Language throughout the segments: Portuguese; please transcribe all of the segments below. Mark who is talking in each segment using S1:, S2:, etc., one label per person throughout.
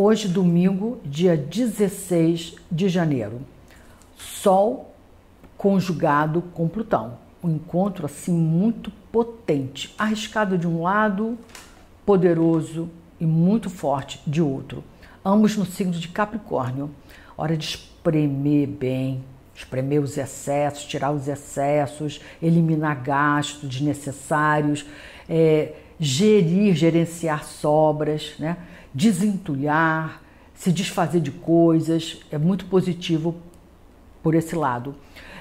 S1: Hoje, domingo, dia 16 de janeiro. Sol conjugado com Plutão. Um encontro assim muito potente, arriscado de um lado, poderoso e muito forte de outro. Ambos no signo de Capricórnio. Hora de espremer bem, espremer os excessos, tirar os excessos, eliminar gastos desnecessários, é, gerir, gerenciar sobras, né? Desentulhar, se desfazer de coisas, é muito positivo por esse lado.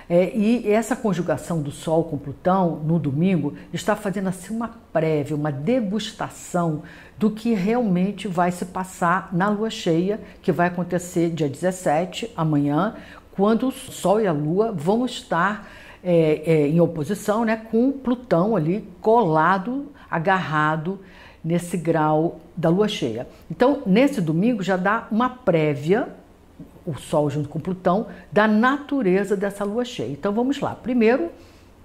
S1: É, e essa conjugação do Sol com Plutão no domingo está fazendo assim uma prévia, uma degustação do que realmente vai se passar na lua cheia, que vai acontecer dia 17, amanhã, quando o Sol e a Lua vão estar é, é, em oposição né, com Plutão ali colado, agarrado nesse grau da lua cheia. Então, nesse domingo já dá uma prévia o Sol junto com Plutão, da natureza dessa lua cheia. Então vamos lá. Primeiro,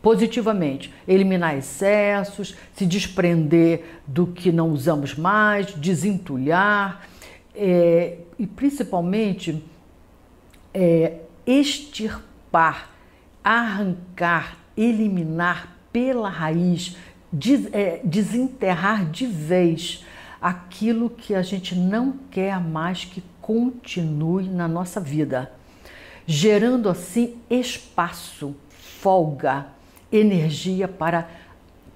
S1: positivamente, eliminar excessos, se desprender do que não usamos mais, desentulhar é, e principalmente é, extirpar, arrancar, eliminar pela raiz, des, é, desenterrar de vez aquilo que a gente não quer mais que continue na nossa vida, gerando assim espaço, folga, energia para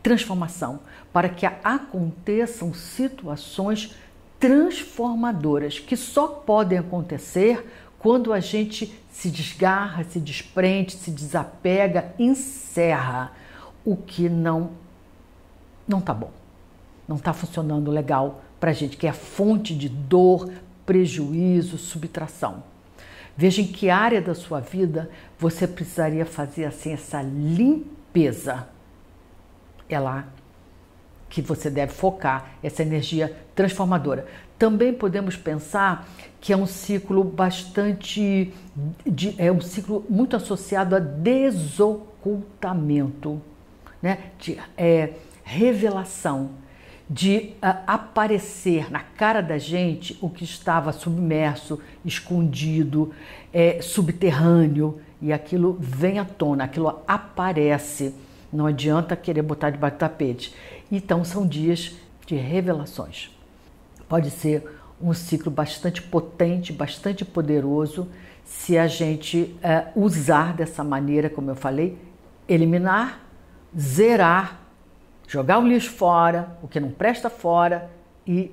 S1: transformação, para que aconteçam situações transformadoras que só podem acontecer quando a gente se desgarra, se desprende, se desapega, encerra o que não não tá bom, não tá funcionando legal para a gente, que é fonte de dor, prejuízo, subtração. Veja em que área da sua vida você precisaria fazer assim essa limpeza. É lá que você deve focar essa energia transformadora. Também podemos pensar que é um ciclo bastante de, é um ciclo muito associado a desocultamento, né? De é, revelação de uh, aparecer na cara da gente o que estava submerso, escondido, é, subterrâneo, e aquilo vem à tona, aquilo aparece. Não adianta querer botar debaixo do tapete. Então, são dias de revelações. Pode ser um ciclo bastante potente, bastante poderoso, se a gente uh, usar dessa maneira, como eu falei, eliminar, zerar jogar o lixo fora, o que não presta fora e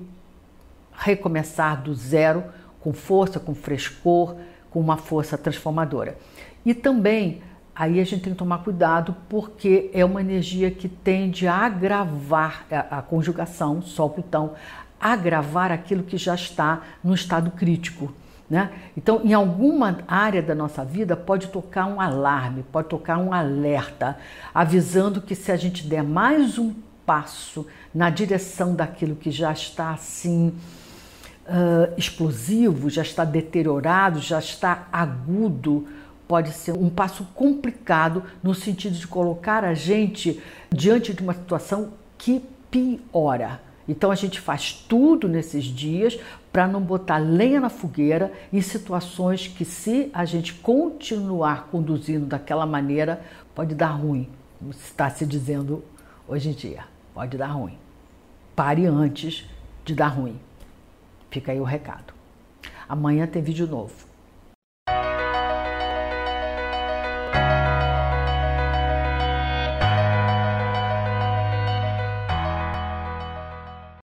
S1: recomeçar do zero com força, com frescor, com uma força transformadora. E também aí a gente tem que tomar cuidado porque é uma energia que tende a agravar a, a conjugação Sol-Plutão, agravar aquilo que já está no estado crítico. Né? Então, em alguma área da nossa vida pode tocar um alarme, pode tocar um alerta, avisando que se a gente der mais um passo na direção daquilo que já está assim uh, explosivo, já está deteriorado, já está agudo, pode ser um passo complicado no sentido de colocar a gente diante de uma situação que piora. Então a gente faz tudo nesses dias para não botar lenha na fogueira em situações que, se a gente continuar conduzindo daquela maneira, pode dar ruim, como está se dizendo hoje em dia. Pode dar ruim. Pare antes de dar ruim. Fica aí o recado. Amanhã tem vídeo novo.